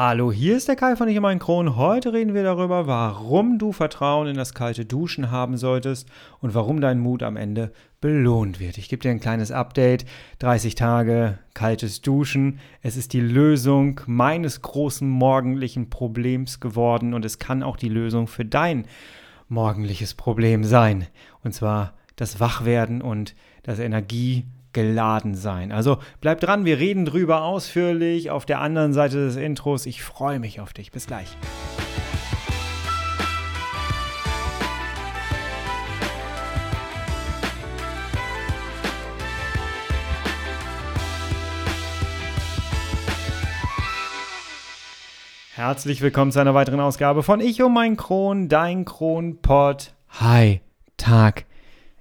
Hallo, hier ist der Kai von Ich mein Kron. Heute reden wir darüber, warum du Vertrauen in das kalte Duschen haben solltest und warum dein Mut am Ende belohnt wird. Ich gebe dir ein kleines Update. 30 Tage kaltes Duschen. Es ist die Lösung meines großen morgendlichen Problems geworden und es kann auch die Lösung für dein morgendliches Problem sein. Und zwar das Wachwerden und das Energie geladen sein. Also bleib dran, wir reden drüber ausführlich auf der anderen Seite des Intros. Ich freue mich auf dich. Bis gleich. Herzlich willkommen zu einer weiteren Ausgabe von Ich um mein Kron, dein Kronpott. Hi, Tag.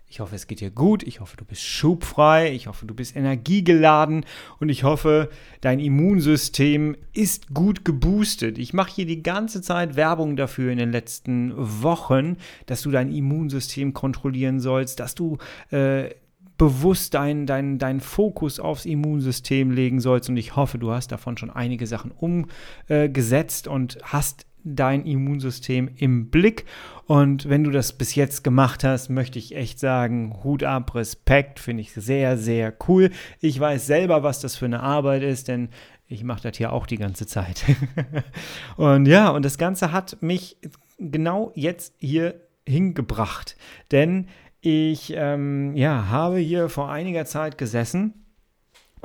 Ich hoffe, es geht dir gut. Ich hoffe, du bist schubfrei. Ich hoffe, du bist energiegeladen. Und ich hoffe, dein Immunsystem ist gut geboostet. Ich mache hier die ganze Zeit Werbung dafür in den letzten Wochen, dass du dein Immunsystem kontrollieren sollst, dass du äh, bewusst deinen dein, dein Fokus aufs Immunsystem legen sollst. Und ich hoffe, du hast davon schon einige Sachen umgesetzt und hast dein Immunsystem im Blick. Und wenn du das bis jetzt gemacht hast, möchte ich echt sagen, Hut ab, Respekt, finde ich sehr, sehr cool. Ich weiß selber, was das für eine Arbeit ist, denn ich mache das hier auch die ganze Zeit. und ja, und das Ganze hat mich genau jetzt hier hingebracht, denn ich ähm, ja, habe hier vor einiger Zeit gesessen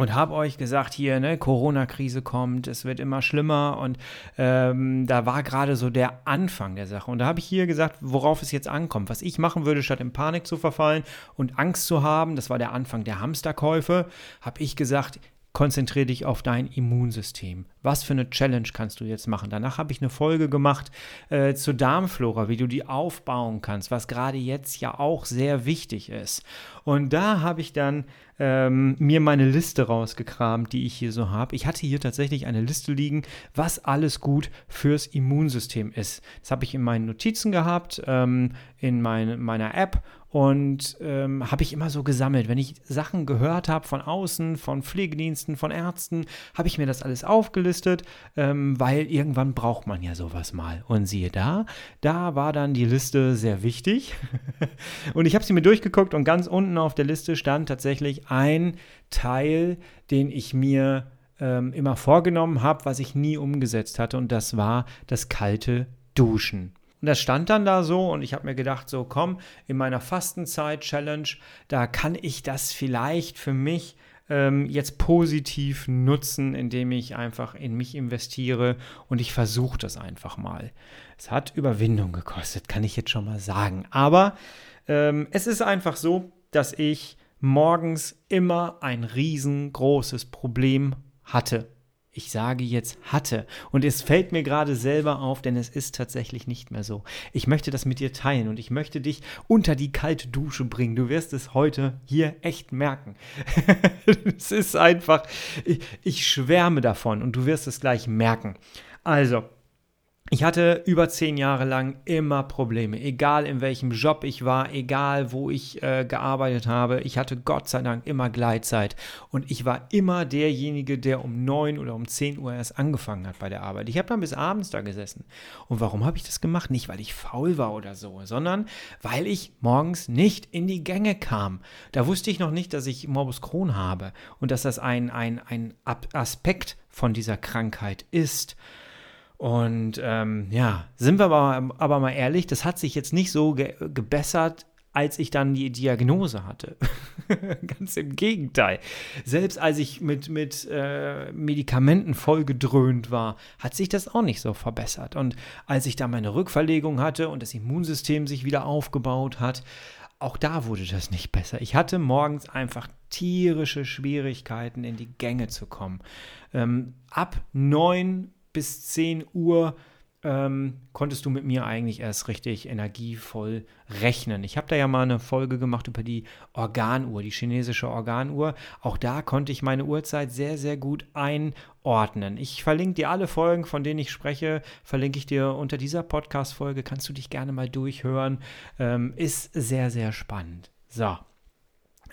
und habe euch gesagt, hier, ne, Corona-Krise kommt, es wird immer schlimmer und ähm, da war gerade so der Anfang der Sache. Und da habe ich hier gesagt, worauf es jetzt ankommt. Was ich machen würde, statt in Panik zu verfallen und Angst zu haben, das war der Anfang der Hamsterkäufe, habe ich gesagt, konzentriere dich auf dein Immunsystem. Was für eine Challenge kannst du jetzt machen? Danach habe ich eine Folge gemacht äh, zur Darmflora, wie du die aufbauen kannst, was gerade jetzt ja auch sehr wichtig ist. Und da habe ich dann ähm, mir meine Liste rausgekramt, die ich hier so habe. Ich hatte hier tatsächlich eine Liste liegen, was alles gut fürs Immunsystem ist. Das habe ich in meinen Notizen gehabt, ähm, in mein, meiner App und ähm, habe ich immer so gesammelt. Wenn ich Sachen gehört habe von außen, von Pflegediensten, von Ärzten, habe ich mir das alles aufgelistet, ähm, weil irgendwann braucht man ja sowas mal. Und siehe da, da war dann die Liste sehr wichtig. und ich habe sie mir durchgeguckt und ganz unten auf der Liste stand tatsächlich ein Teil, den ich mir ähm, immer vorgenommen habe, was ich nie umgesetzt hatte. Und das war das kalte Duschen. Und das stand dann da so und ich habe mir gedacht, so komm, in meiner Fastenzeit-Challenge, da kann ich das vielleicht für mich ähm, jetzt positiv nutzen, indem ich einfach in mich investiere und ich versuche das einfach mal. Es hat Überwindung gekostet, kann ich jetzt schon mal sagen. Aber ähm, es ist einfach so, dass ich morgens immer ein riesengroßes Problem hatte ich sage jetzt hatte. Und es fällt mir gerade selber auf, denn es ist tatsächlich nicht mehr so. Ich möchte das mit dir teilen und ich möchte dich unter die kalte Dusche bringen. Du wirst es heute hier echt merken. es ist einfach, ich, ich schwärme davon und du wirst es gleich merken. Also, ich hatte über zehn Jahre lang immer Probleme, egal in welchem Job ich war, egal wo ich äh, gearbeitet habe. Ich hatte Gott sei Dank immer Gleitzeit und ich war immer derjenige, der um neun oder um zehn Uhr erst angefangen hat bei der Arbeit. Ich habe dann bis abends da gesessen. Und warum habe ich das gemacht? Nicht, weil ich faul war oder so, sondern weil ich morgens nicht in die Gänge kam. Da wusste ich noch nicht, dass ich Morbus Crohn habe und dass das ein, ein, ein Aspekt von dieser Krankheit ist. Und ähm, ja, sind wir aber, aber mal ehrlich, das hat sich jetzt nicht so ge gebessert, als ich dann die Diagnose hatte. Ganz im Gegenteil. Selbst als ich mit, mit äh, Medikamenten vollgedröhnt war, hat sich das auch nicht so verbessert. Und als ich da meine Rückverlegung hatte und das Immunsystem sich wieder aufgebaut hat, auch da wurde das nicht besser. Ich hatte morgens einfach tierische Schwierigkeiten, in die Gänge zu kommen. Ähm, ab neun bis 10 Uhr ähm, konntest du mit mir eigentlich erst richtig energievoll rechnen. Ich habe da ja mal eine Folge gemacht über die Organuhr, die chinesische Organuhr. Auch da konnte ich meine Uhrzeit sehr, sehr gut einordnen. Ich verlinke dir alle Folgen, von denen ich spreche, verlinke ich dir unter dieser Podcast-Folge. Kannst du dich gerne mal durchhören. Ähm, ist sehr, sehr spannend. So.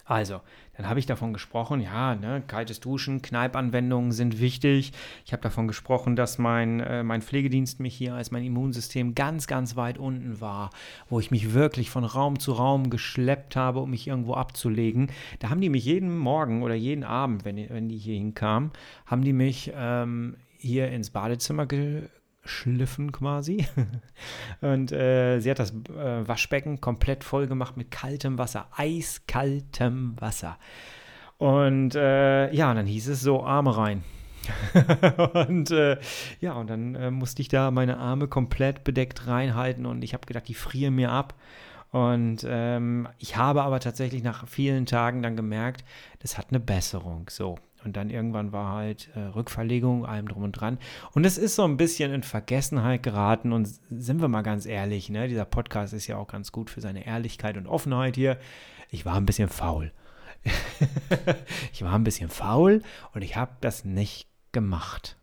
Also, dann habe ich davon gesprochen, ja, ne, kaltes Duschen, Kneipanwendungen sind wichtig. Ich habe davon gesprochen, dass mein, äh, mein Pflegedienst mich hier als mein Immunsystem ganz, ganz weit unten war, wo ich mich wirklich von Raum zu Raum geschleppt habe, um mich irgendwo abzulegen. Da haben die mich jeden Morgen oder jeden Abend, wenn, wenn die hier hinkamen, haben die mich ähm, hier ins Badezimmer ge geschliffen quasi. Und äh, sie hat das äh, Waschbecken komplett voll gemacht mit kaltem Wasser, eiskaltem Wasser. Und äh, ja, und dann hieß es so, Arme rein. und äh, ja, und dann äh, musste ich da meine Arme komplett bedeckt reinhalten und ich habe gedacht, die frieren mir ab. Und ähm, ich habe aber tatsächlich nach vielen Tagen dann gemerkt, das hat eine Besserung. So, und dann irgendwann war halt äh, Rückverlegung, allem drum und dran. Und es ist so ein bisschen in Vergessenheit geraten. Und sind wir mal ganz ehrlich, ne? dieser Podcast ist ja auch ganz gut für seine Ehrlichkeit und Offenheit hier. Ich war ein bisschen faul. ich war ein bisschen faul und ich habe das nicht gemacht.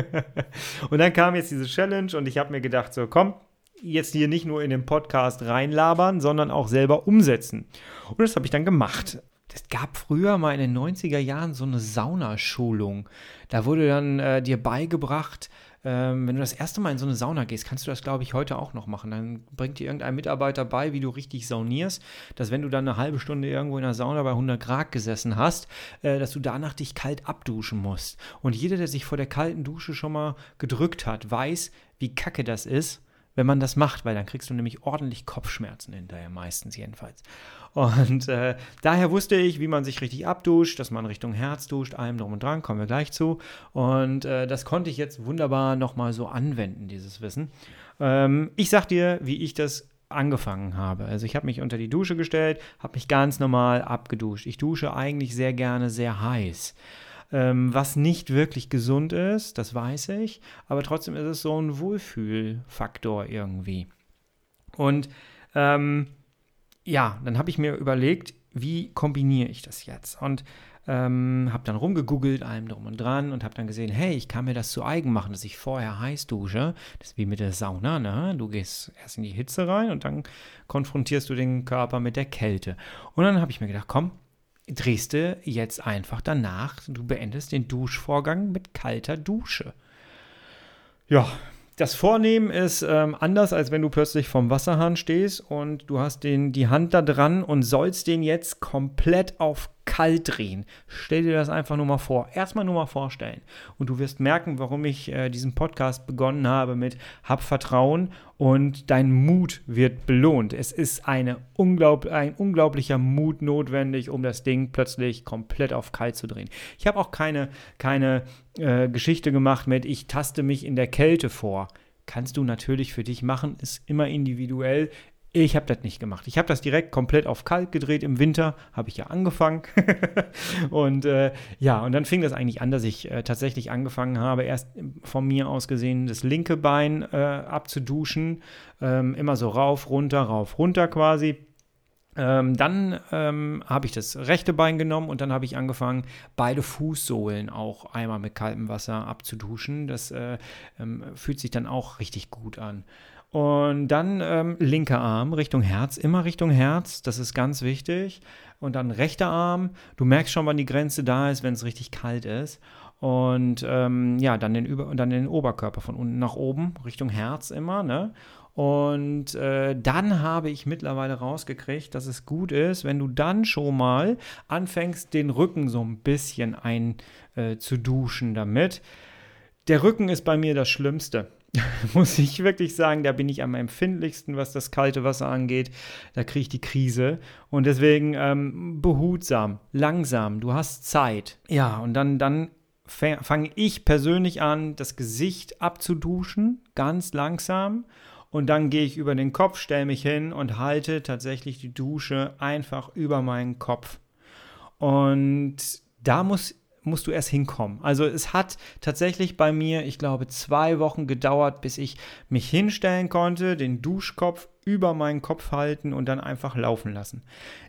und dann kam jetzt diese Challenge und ich habe mir gedacht, so komm, jetzt hier nicht nur in den Podcast reinlabern, sondern auch selber umsetzen. Und das habe ich dann gemacht es gab früher mal in den 90er Jahren so eine Saunaschulung. Da wurde dann äh, dir beigebracht, ähm, wenn du das erste Mal in so eine Sauna gehst, kannst du das, glaube ich, heute auch noch machen. Dann bringt dir irgendein Mitarbeiter bei, wie du richtig saunierst, dass wenn du dann eine halbe Stunde irgendwo in der Sauna bei 100 Grad gesessen hast, äh, dass du danach dich kalt abduschen musst. Und jeder, der sich vor der kalten Dusche schon mal gedrückt hat, weiß, wie kacke das ist wenn man das macht, weil dann kriegst du nämlich ordentlich Kopfschmerzen hinterher, meistens jedenfalls. Und äh, daher wusste ich, wie man sich richtig abduscht, dass man Richtung Herz duscht, allem drum und dran, kommen wir gleich zu. Und äh, das konnte ich jetzt wunderbar nochmal so anwenden, dieses Wissen. Ähm, ich sag dir, wie ich das angefangen habe. Also ich habe mich unter die Dusche gestellt, habe mich ganz normal abgeduscht. Ich dusche eigentlich sehr gerne sehr heiß ähm, was nicht wirklich gesund ist, das weiß ich, aber trotzdem ist es so ein Wohlfühlfaktor irgendwie. Und ähm, ja, dann habe ich mir überlegt, wie kombiniere ich das jetzt? Und ähm, habe dann rumgegoogelt, allem drum und dran und habe dann gesehen, hey, ich kann mir das zu eigen machen, dass ich vorher heiß dusche. Das ist wie mit der Sauna, ne? Du gehst erst in die Hitze rein und dann konfrontierst du den Körper mit der Kälte. Und dann habe ich mir gedacht, komm, drehst du jetzt einfach danach, du beendest den Duschvorgang mit kalter Dusche. Ja, das Vornehmen ist ähm, anders, als wenn du plötzlich vom Wasserhahn stehst und du hast den, die Hand da dran und sollst den jetzt komplett auf kalt drehen. Stell dir das einfach nur mal vor. Erstmal nur mal vorstellen. Und du wirst merken, warum ich äh, diesen Podcast begonnen habe mit Hab Vertrauen und dein Mut wird belohnt. Es ist eine unglaub ein unglaublicher Mut notwendig, um das Ding plötzlich komplett auf kalt zu drehen. Ich habe auch keine, keine äh, Geschichte gemacht mit, ich taste mich in der Kälte vor kannst du natürlich für dich machen, ist immer individuell. Ich habe das nicht gemacht. Ich habe das direkt komplett auf kalt gedreht im Winter, habe ich ja angefangen. und äh, ja, und dann fing das eigentlich an, dass ich äh, tatsächlich angefangen habe, erst von mir aus gesehen das linke Bein äh, abzuduschen. Ähm, immer so rauf, runter, rauf, runter quasi. Ähm, dann ähm, habe ich das rechte Bein genommen und dann habe ich angefangen, beide Fußsohlen auch einmal mit kaltem Wasser abzuduschen. Das äh, ähm, fühlt sich dann auch richtig gut an. Und dann ähm, linker Arm Richtung Herz, immer Richtung Herz, das ist ganz wichtig. Und dann rechter Arm, du merkst schon, wann die Grenze da ist, wenn es richtig kalt ist. Und ähm, ja, dann den, Über dann den Oberkörper von unten nach oben, Richtung Herz immer, ne? Und äh, dann habe ich mittlerweile rausgekriegt, dass es gut ist, wenn du dann schon mal anfängst, den Rücken so ein bisschen einzuduschen äh, damit. Der Rücken ist bei mir das Schlimmste. muss ich wirklich sagen, da bin ich am empfindlichsten, was das kalte Wasser angeht. Da kriege ich die Krise. Und deswegen ähm, behutsam, langsam, du hast Zeit. Ja, und dann, dann fange ich persönlich an, das Gesicht abzuduschen, ganz langsam. Und dann gehe ich über den Kopf, stelle mich hin und halte tatsächlich die Dusche einfach über meinen Kopf. Und da muss musst du erst hinkommen. Also es hat tatsächlich bei mir, ich glaube, zwei Wochen gedauert, bis ich mich hinstellen konnte, den Duschkopf über meinen Kopf halten und dann einfach laufen lassen.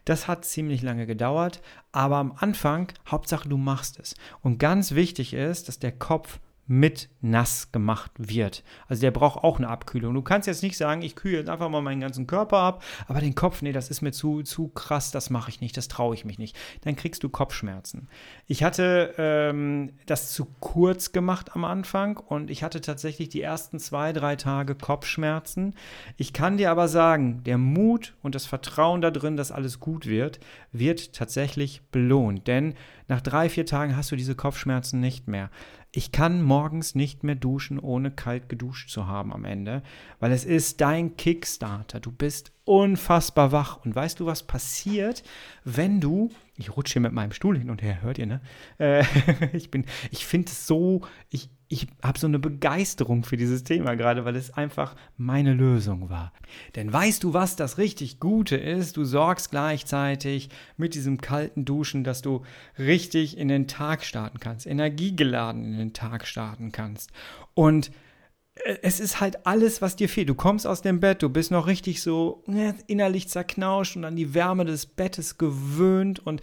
Das hat ziemlich lange gedauert, aber am Anfang, Hauptsache du machst es. Und ganz wichtig ist, dass der Kopf mit nass gemacht wird. Also der braucht auch eine Abkühlung. Du kannst jetzt nicht sagen, ich kühle jetzt einfach mal meinen ganzen Körper ab, aber den Kopf, nee, das ist mir zu, zu krass, das mache ich nicht, das traue ich mich nicht. Dann kriegst du Kopfschmerzen. Ich hatte ähm, das zu kurz gemacht am Anfang und ich hatte tatsächlich die ersten zwei, drei Tage Kopfschmerzen. Ich kann dir aber sagen, der Mut und das Vertrauen da drin, dass alles gut wird, wird tatsächlich belohnt. Denn nach drei, vier Tagen hast du diese Kopfschmerzen nicht mehr. Ich kann morgens nicht mehr duschen, ohne kalt geduscht zu haben am Ende, weil es ist dein Kickstarter. Du bist unfassbar wach. Und weißt du, was passiert, wenn du, ich rutsche hier mit meinem Stuhl hin und her, hört ihr, ne? Äh, ich bin, ich finde es so, ich, ich habe so eine Begeisterung für dieses Thema gerade, weil es einfach meine Lösung war. Denn weißt du, was das richtig Gute ist? Du sorgst gleichzeitig mit diesem kalten Duschen, dass du richtig in den Tag starten kannst, energiegeladen in den Tag starten kannst. Und es ist halt alles, was dir fehlt. Du kommst aus dem Bett, du bist noch richtig so ne, innerlich zerknauscht und an die Wärme des Bettes gewöhnt und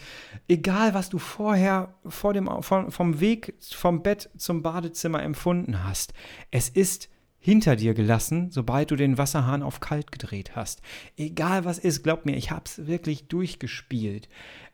egal, was du vorher vor dem, vom Weg vom Bett zum Badezimmer empfunden hast, es ist hinter dir gelassen, sobald du den Wasserhahn auf kalt gedreht hast. Egal was ist, glaub mir, ich hab's wirklich durchgespielt.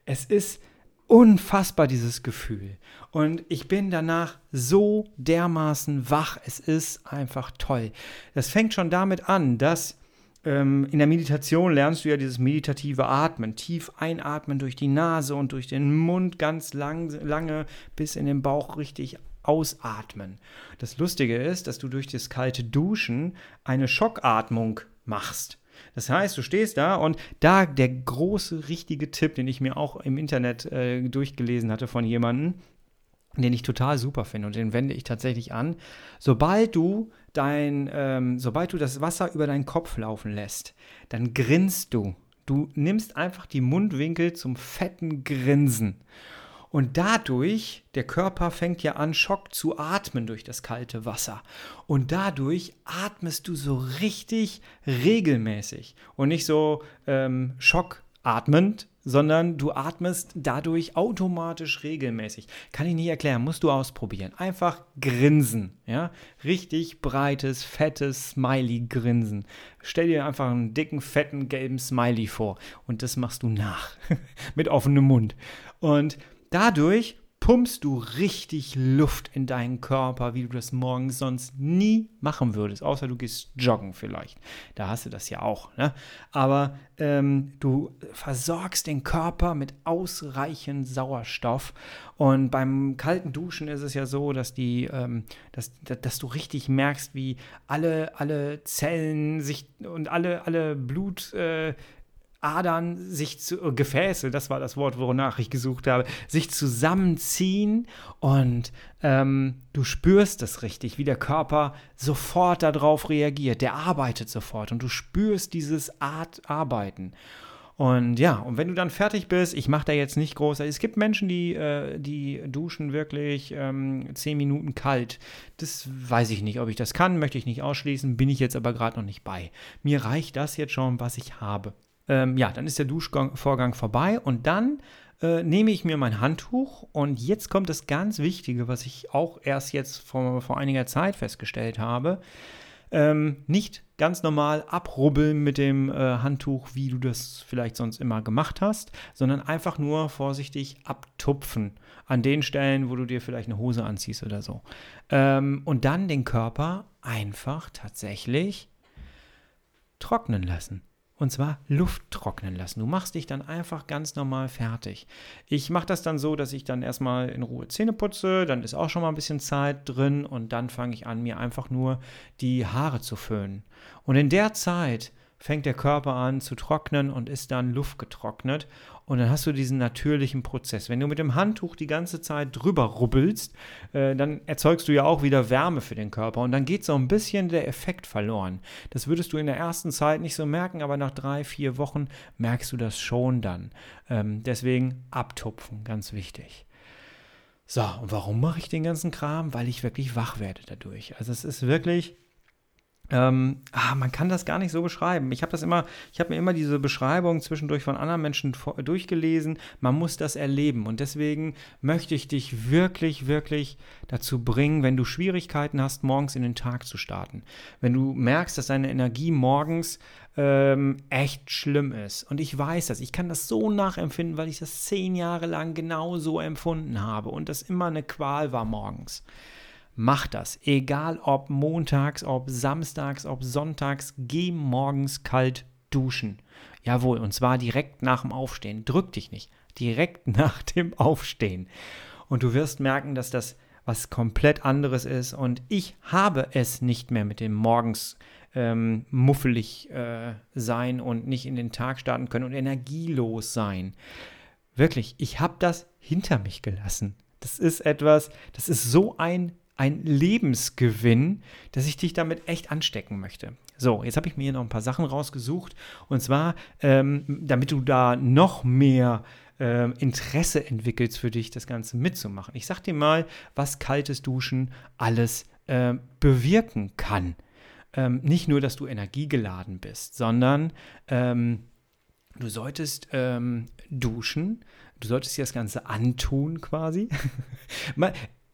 Es ist unfassbar, dieses Gefühl. Und ich bin danach so dermaßen wach. Es ist einfach toll. Das fängt schon damit an, dass ähm, in der Meditation lernst du ja dieses meditative Atmen. Tief einatmen durch die Nase und durch den Mund ganz lang, lange bis in den Bauch richtig ausatmen. Das Lustige ist, dass du durch das kalte Duschen eine Schockatmung machst. Das heißt, du stehst da und da der große, richtige Tipp, den ich mir auch im Internet äh, durchgelesen hatte von jemandem, den ich total super finde und den wende ich tatsächlich an. Sobald du dein, ähm, sobald du das Wasser über deinen Kopf laufen lässt, dann grinst du. Du nimmst einfach die Mundwinkel zum fetten Grinsen. Und dadurch, der Körper fängt ja an, Schock zu atmen durch das kalte Wasser. Und dadurch atmest du so richtig regelmäßig und nicht so ähm, schockatmend, sondern du atmest dadurch automatisch regelmäßig. Kann ich nicht erklären, musst du ausprobieren. Einfach grinsen, ja? Richtig breites, fettes Smiley-Grinsen. Stell dir einfach einen dicken, fetten, gelben Smiley vor und das machst du nach. Mit offenem Mund. Und Dadurch pumpst du richtig Luft in deinen Körper, wie du das morgens sonst nie machen würdest, außer du gehst joggen vielleicht. Da hast du das ja auch. Ne? Aber ähm, du versorgst den Körper mit ausreichend Sauerstoff. Und beim kalten Duschen ist es ja so, dass, die, ähm, dass, dass du richtig merkst, wie alle, alle Zellen sich und alle, alle Blut. Äh, Adern sich zu, äh, Gefäße, das war das Wort, wonach ich gesucht habe, sich zusammenziehen und ähm, du spürst es richtig, wie der Körper sofort darauf reagiert. Der arbeitet sofort und du spürst dieses Art Arbeiten. Und ja, und wenn du dann fertig bist, ich mache da jetzt nicht groß, es gibt Menschen, die, äh, die duschen wirklich ähm, zehn Minuten kalt. Das weiß ich nicht, ob ich das kann, möchte ich nicht ausschließen, bin ich jetzt aber gerade noch nicht bei. Mir reicht das jetzt schon, was ich habe. Ähm, ja, dann ist der Duschvorgang vorbei und dann äh, nehme ich mir mein Handtuch und jetzt kommt das ganz Wichtige, was ich auch erst jetzt vor, vor einiger Zeit festgestellt habe. Ähm, nicht ganz normal abrubbeln mit dem äh, Handtuch, wie du das vielleicht sonst immer gemacht hast, sondern einfach nur vorsichtig abtupfen an den Stellen, wo du dir vielleicht eine Hose anziehst oder so. Ähm, und dann den Körper einfach tatsächlich trocknen lassen. Und zwar Luft trocknen lassen. Du machst dich dann einfach ganz normal fertig. Ich mache das dann so, dass ich dann erstmal in Ruhe Zähne putze, dann ist auch schon mal ein bisschen Zeit drin und dann fange ich an, mir einfach nur die Haare zu föhnen. Und in der Zeit fängt der Körper an zu trocknen und ist dann luftgetrocknet. Und dann hast du diesen natürlichen Prozess. Wenn du mit dem Handtuch die ganze Zeit drüber rubbelst, äh, dann erzeugst du ja auch wieder Wärme für den Körper. Und dann geht so ein bisschen der Effekt verloren. Das würdest du in der ersten Zeit nicht so merken, aber nach drei, vier Wochen merkst du das schon dann. Ähm, deswegen abtupfen, ganz wichtig. So, und warum mache ich den ganzen Kram? Weil ich wirklich wach werde dadurch. Also es ist wirklich ähm, ah, man kann das gar nicht so beschreiben. Ich habe das immer, ich habe mir immer diese Beschreibung zwischendurch von anderen Menschen durchgelesen. Man muss das erleben. Und deswegen möchte ich dich wirklich, wirklich dazu bringen, wenn du Schwierigkeiten hast, morgens in den Tag zu starten. Wenn du merkst, dass deine Energie morgens ähm, echt schlimm ist. Und ich weiß das. Ich kann das so nachempfinden, weil ich das zehn Jahre lang genau so empfunden habe und das immer eine Qual war morgens. Mach das. Egal ob montags, ob samstags, ob sonntags, geh morgens kalt duschen. Jawohl, und zwar direkt nach dem Aufstehen. Drück dich nicht. Direkt nach dem Aufstehen. Und du wirst merken, dass das was komplett anderes ist. Und ich habe es nicht mehr mit dem morgens ähm, muffelig äh, sein und nicht in den Tag starten können und energielos sein. Wirklich, ich habe das hinter mich gelassen. Das ist etwas, das ist so ein ein Lebensgewinn, dass ich dich damit echt anstecken möchte. So, jetzt habe ich mir hier noch ein paar Sachen rausgesucht. Und zwar, ähm, damit du da noch mehr äh, Interesse entwickelst für dich, das Ganze mitzumachen. Ich sag dir mal, was kaltes Duschen alles äh, bewirken kann. Ähm, nicht nur, dass du energiegeladen bist, sondern ähm, du solltest ähm, duschen, du solltest dir das Ganze antun quasi.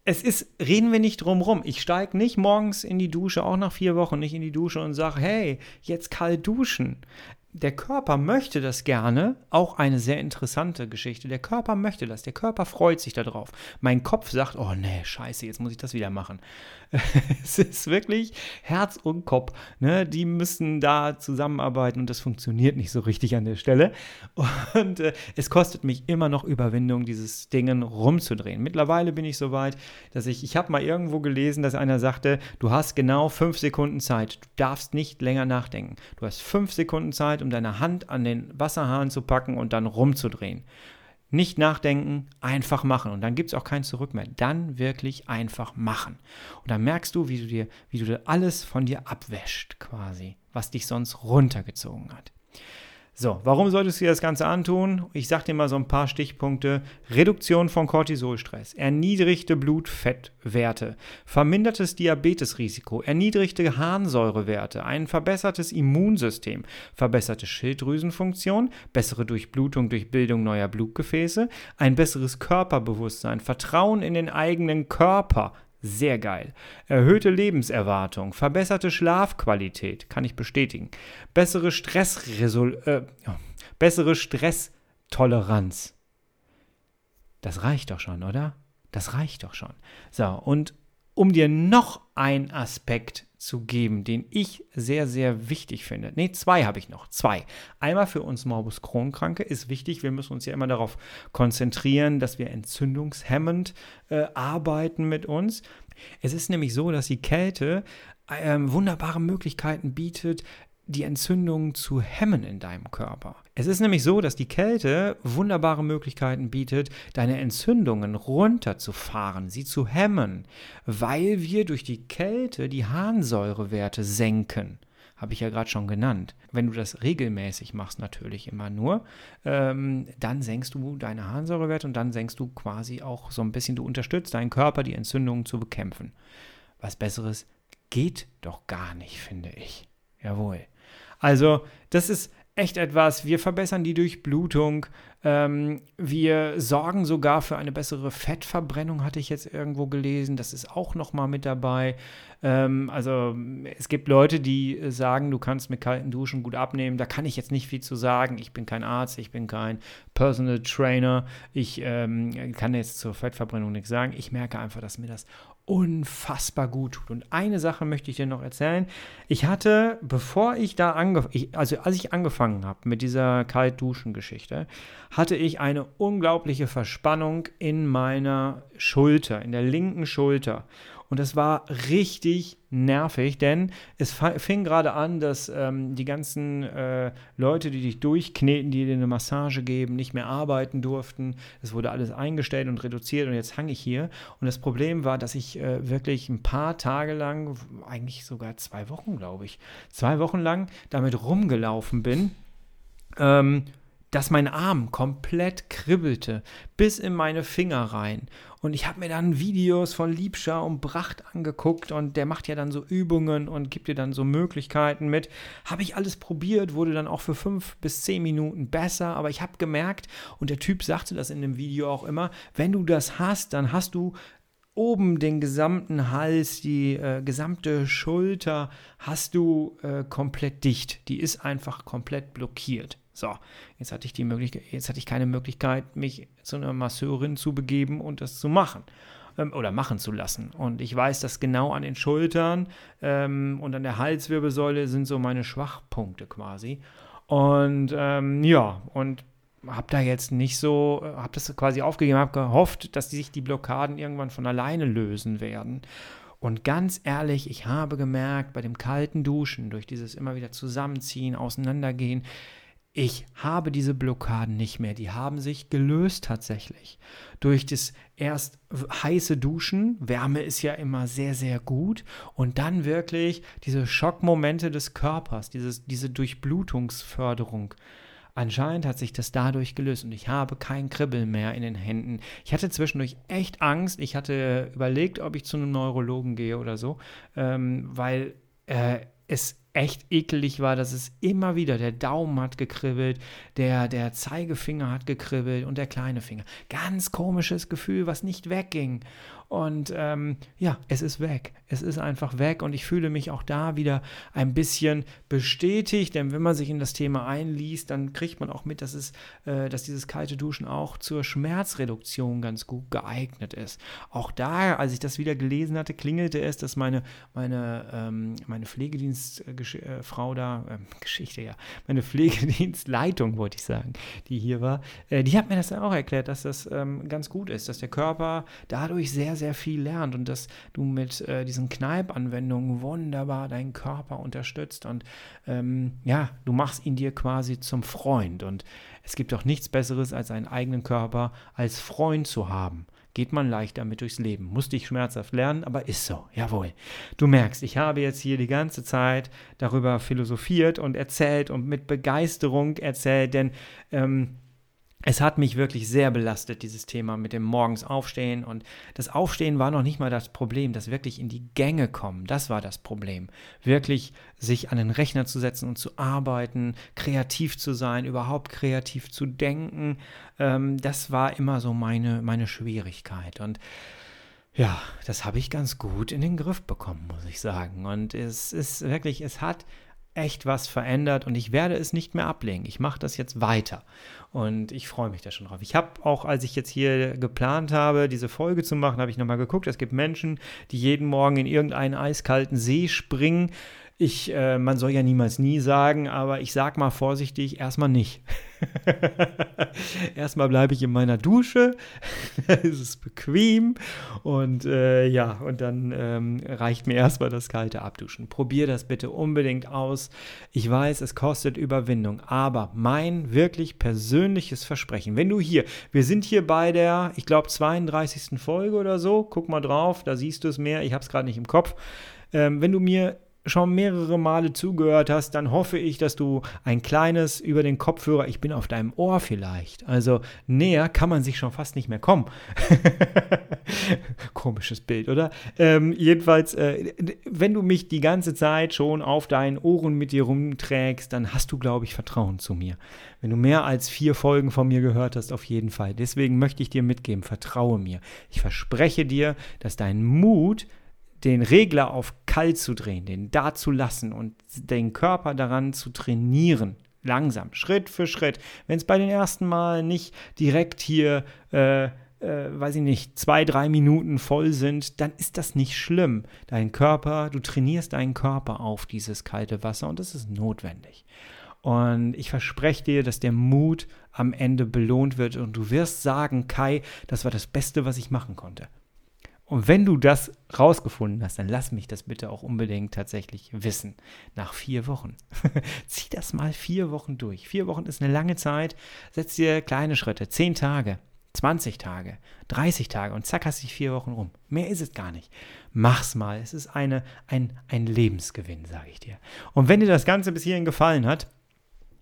es ist, reden wir nicht drum rum. Ich steige nicht morgens in die Dusche, auch nach vier Wochen nicht in die Dusche und sage, hey, jetzt kalt duschen der Körper möchte das gerne, auch eine sehr interessante Geschichte. Der Körper möchte das, der Körper freut sich darauf. Mein Kopf sagt, oh nee, scheiße, jetzt muss ich das wieder machen. es ist wirklich Herz und Kopf, ne? die müssen da zusammenarbeiten und das funktioniert nicht so richtig an der Stelle. Und äh, es kostet mich immer noch Überwindung, dieses Ding rumzudrehen. Mittlerweile bin ich so weit, dass ich, ich habe mal irgendwo gelesen, dass einer sagte, du hast genau fünf Sekunden Zeit, du darfst nicht länger nachdenken. Du hast fünf Sekunden Zeit, Zeit, um deine Hand an den Wasserhahn zu packen und dann rumzudrehen. Nicht nachdenken, einfach machen. Und dann gibt es auch kein Zurück mehr. Dann wirklich einfach machen. Und dann merkst du, wie du dir, wie du alles von dir abwäscht, quasi, was dich sonst runtergezogen hat. So, warum solltest du dir das Ganze antun? Ich sage dir mal so ein paar Stichpunkte. Reduktion von Cortisolstress, erniedrigte Blutfettwerte, vermindertes Diabetesrisiko, erniedrigte Harnsäurewerte, ein verbessertes Immunsystem, verbesserte Schilddrüsenfunktion, bessere Durchblutung durch Bildung neuer Blutgefäße, ein besseres Körperbewusstsein, Vertrauen in den eigenen Körper, sehr geil. Erhöhte Lebenserwartung, verbesserte Schlafqualität, kann ich bestätigen. Bessere Stressresol äh, bessere Stresstoleranz. Das reicht doch schon, oder? Das reicht doch schon. So, und um dir noch einen Aspekt zu geben, den ich sehr, sehr wichtig finde. Ne, zwei habe ich noch. Zwei. Einmal für uns Morbus Crohn-Kranke ist wichtig, wir müssen uns ja immer darauf konzentrieren, dass wir entzündungshemmend äh, arbeiten mit uns. Es ist nämlich so, dass die Kälte äh, wunderbare Möglichkeiten bietet, die Entzündung zu hemmen in deinem Körper. Es ist nämlich so, dass die Kälte wunderbare Möglichkeiten bietet, deine Entzündungen runterzufahren, sie zu hemmen, weil wir durch die Kälte die Harnsäurewerte senken. Habe ich ja gerade schon genannt. Wenn du das regelmäßig machst, natürlich immer nur, ähm, dann senkst du deine Harnsäurewerte und dann senkst du quasi auch so ein bisschen, du unterstützt deinen Körper, die Entzündungen zu bekämpfen. Was Besseres geht doch gar nicht, finde ich. Jawohl. Also, das ist echt etwas. Wir verbessern die Durchblutung. Ähm, wir sorgen sogar für eine bessere Fettverbrennung, hatte ich jetzt irgendwo gelesen. Das ist auch nochmal mit dabei. Ähm, also es gibt Leute, die sagen, du kannst mit kalten Duschen gut abnehmen. Da kann ich jetzt nicht viel zu sagen. Ich bin kein Arzt, ich bin kein Personal Trainer. Ich ähm, kann jetzt zur Fettverbrennung nichts sagen. Ich merke einfach, dass mir das unfassbar gut tut. Und eine Sache möchte ich dir noch erzählen. Ich hatte, bevor ich da angefangen, also als ich angefangen habe mit dieser Kaltduschen-Geschichte, hatte ich eine unglaubliche Verspannung in meiner Schulter, in der linken Schulter. Und das war richtig nervig, denn es fing gerade an, dass ähm, die ganzen äh, Leute, die dich durchkneten, die dir eine Massage geben, nicht mehr arbeiten durften. Es wurde alles eingestellt und reduziert und jetzt hang ich hier. Und das Problem war, dass ich äh, wirklich ein paar Tage lang, eigentlich sogar zwei Wochen, glaube ich, zwei Wochen lang damit rumgelaufen bin. Ähm, dass mein Arm komplett kribbelte, bis in meine Finger rein. Und ich habe mir dann Videos von Liebscher und Bracht angeguckt und der macht ja dann so Übungen und gibt dir dann so Möglichkeiten mit. Habe ich alles probiert, wurde dann auch für fünf bis zehn Minuten besser, aber ich habe gemerkt, und der Typ sagte das in dem Video auch immer, wenn du das hast, dann hast du oben den gesamten Hals, die äh, gesamte Schulter hast du äh, komplett dicht. Die ist einfach komplett blockiert. So, jetzt hatte ich die Möglichkeit, jetzt hatte ich keine Möglichkeit, mich zu einer Masseurin zu begeben und das zu machen ähm, oder machen zu lassen. Und ich weiß, dass genau an den Schultern ähm, und an der Halswirbelsäule sind so meine Schwachpunkte quasi. Und ähm, ja, und habe da jetzt nicht so, habe das quasi aufgegeben, habe gehofft, dass sich die Blockaden irgendwann von alleine lösen werden. Und ganz ehrlich, ich habe gemerkt, bei dem kalten Duschen, durch dieses immer wieder Zusammenziehen, Auseinandergehen, ich habe diese Blockaden nicht mehr. Die haben sich gelöst tatsächlich. Durch das erst heiße Duschen, Wärme ist ja immer sehr, sehr gut. Und dann wirklich diese Schockmomente des Körpers, dieses, diese Durchblutungsförderung. Anscheinend hat sich das dadurch gelöst und ich habe kein Kribbeln mehr in den Händen. Ich hatte zwischendurch echt Angst. Ich hatte überlegt, ob ich zu einem Neurologen gehe oder so, ähm, weil äh, es echt ekelig war, dass es immer wieder, der Daumen hat gekribbelt, der, der Zeigefinger hat gekribbelt und der kleine Finger. Ganz komisches Gefühl, was nicht wegging. Und ähm, ja, es ist weg. Es ist einfach weg und ich fühle mich auch da wieder ein bisschen bestätigt, denn wenn man sich in das Thema einliest, dann kriegt man auch mit, dass, es, äh, dass dieses kalte Duschen auch zur Schmerzreduktion ganz gut geeignet ist. Auch da, als ich das wieder gelesen hatte, klingelte es, dass meine, meine, ähm, meine Pflegedienstfrau äh, da, äh, Geschichte ja, meine Pflegedienstleitung, wollte ich sagen, die hier war, äh, die hat mir das dann auch erklärt, dass das ähm, ganz gut ist, dass der Körper dadurch sehr, sehr viel lernt und dass du mit äh, diesen Kneipp-Anwendungen wunderbar deinen Körper unterstützt und ähm, ja, du machst ihn dir quasi zum Freund und es gibt doch nichts Besseres, als einen eigenen Körper als Freund zu haben geht man leicht damit durchs Leben. Musste ich schmerzhaft lernen, aber ist so. Jawohl. Du merkst, ich habe jetzt hier die ganze Zeit darüber philosophiert und erzählt und mit Begeisterung erzählt, denn ähm, es hat mich wirklich sehr belastet, dieses Thema mit dem morgens Aufstehen. Und das Aufstehen war noch nicht mal das Problem, das wirklich in die Gänge kommen. Das war das Problem. Wirklich sich an den Rechner zu setzen und zu arbeiten, kreativ zu sein, überhaupt kreativ zu denken. Ähm, das war immer so meine, meine Schwierigkeit. Und ja, das habe ich ganz gut in den Griff bekommen, muss ich sagen. Und es ist wirklich, es hat echt was verändert und ich werde es nicht mehr ablegen. Ich mache das jetzt weiter und ich freue mich da schon drauf. Ich habe auch, als ich jetzt hier geplant habe, diese Folge zu machen, habe ich nochmal geguckt. Es gibt Menschen, die jeden Morgen in irgendeinen eiskalten See springen. Ich, äh, man soll ja niemals nie sagen, aber ich sag mal vorsichtig, erstmal nicht. erstmal bleibe ich in meiner Dusche, es ist bequem und äh, ja, und dann ähm, reicht mir erstmal das kalte Abduschen. Probier das bitte unbedingt aus. Ich weiß, es kostet Überwindung, aber mein wirklich persönliches Versprechen, wenn du hier, wir sind hier bei der, ich glaube, 32. Folge oder so, guck mal drauf, da siehst du es mehr, ich habe es gerade nicht im Kopf. Ähm, wenn du mir schon mehrere Male zugehört hast, dann hoffe ich, dass du ein kleines über den Kopfhörer, ich bin auf deinem Ohr vielleicht. Also näher kann man sich schon fast nicht mehr kommen. Komisches Bild, oder? Ähm, jedenfalls, äh, wenn du mich die ganze Zeit schon auf deinen Ohren mit dir rumträgst, dann hast du, glaube ich, Vertrauen zu mir. Wenn du mehr als vier Folgen von mir gehört hast, auf jeden Fall. Deswegen möchte ich dir mitgeben, vertraue mir. Ich verspreche dir, dass dein Mut den Regler auf kalt zu drehen, den da zu lassen und den Körper daran zu trainieren. Langsam, Schritt für Schritt. Wenn es bei den ersten Mal nicht direkt hier, äh, äh, weiß ich nicht, zwei, drei Minuten voll sind, dann ist das nicht schlimm. Dein Körper, du trainierst deinen Körper auf dieses kalte Wasser und das ist notwendig. Und ich verspreche dir, dass der Mut am Ende belohnt wird und du wirst sagen, Kai, das war das Beste, was ich machen konnte. Und wenn du das rausgefunden hast, dann lass mich das bitte auch unbedingt tatsächlich wissen. Nach vier Wochen. Zieh das mal vier Wochen durch. Vier Wochen ist eine lange Zeit. Setz dir kleine Schritte. Zehn Tage, 20 Tage, 30 Tage und zack hast du vier Wochen rum. Mehr ist es gar nicht. Mach's mal. Es ist eine, ein, ein Lebensgewinn, sage ich dir. Und wenn dir das Ganze bis hierhin gefallen hat,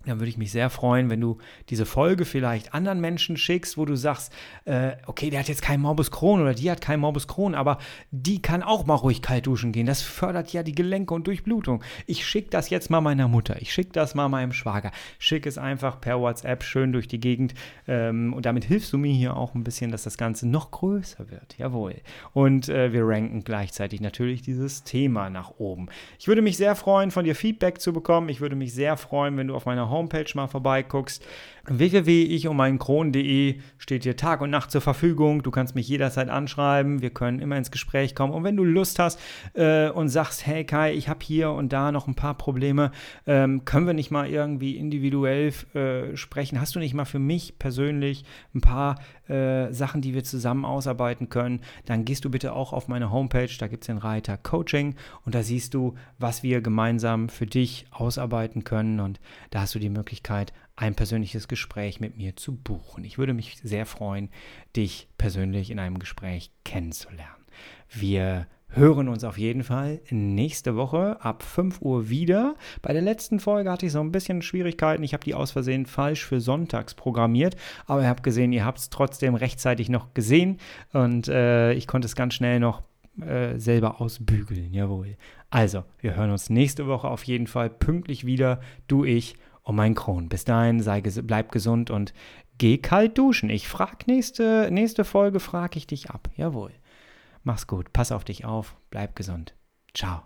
dann würde ich mich sehr freuen, wenn du diese Folge vielleicht anderen Menschen schickst, wo du sagst, äh, okay, der hat jetzt keinen Morbus Crohn oder die hat keinen Morbus Crohn, aber die kann auch mal ruhig kalt duschen gehen. Das fördert ja die Gelenke und Durchblutung. Ich schicke das jetzt mal meiner Mutter, ich schicke das mal meinem Schwager, schicke es einfach per WhatsApp schön durch die Gegend ähm, und damit hilfst du mir hier auch ein bisschen, dass das Ganze noch größer wird. Jawohl. Und äh, wir ranken gleichzeitig natürlich dieses Thema nach oben. Ich würde mich sehr freuen, von dir Feedback zu bekommen. Ich würde mich sehr freuen, wenn du auf meiner Homepage mal vorbeiguckst. www.ichummeinkron.de steht dir Tag und Nacht zur Verfügung. Du kannst mich jederzeit anschreiben. Wir können immer ins Gespräch kommen. Und wenn du Lust hast äh, und sagst, hey Kai, ich habe hier und da noch ein paar Probleme, ähm, können wir nicht mal irgendwie individuell äh, sprechen? Hast du nicht mal für mich persönlich ein paar äh, Sachen, die wir zusammen ausarbeiten können? Dann gehst du bitte auch auf meine Homepage. Da gibt es den Reiter Coaching und da siehst du, was wir gemeinsam für dich ausarbeiten können. Und da hast du die Möglichkeit, ein persönliches Gespräch mit mir zu buchen. Ich würde mich sehr freuen, dich persönlich in einem Gespräch kennenzulernen. Wir hören uns auf jeden Fall nächste Woche ab 5 Uhr wieder. Bei der letzten Folge hatte ich so ein bisschen Schwierigkeiten. Ich habe die aus Versehen falsch für sonntags programmiert, aber ihr habt gesehen, ihr habt es trotzdem rechtzeitig noch gesehen und äh, ich konnte es ganz schnell noch äh, selber ausbügeln. Jawohl. Also, wir hören uns nächste Woche auf jeden Fall pünktlich wieder, du, ich und mein Kron. Bis dahin, sei, bleib gesund und geh kalt duschen. Ich frag nächste, nächste Folge, frage ich dich ab. Jawohl. Mach's gut, pass auf dich auf, bleib gesund. Ciao.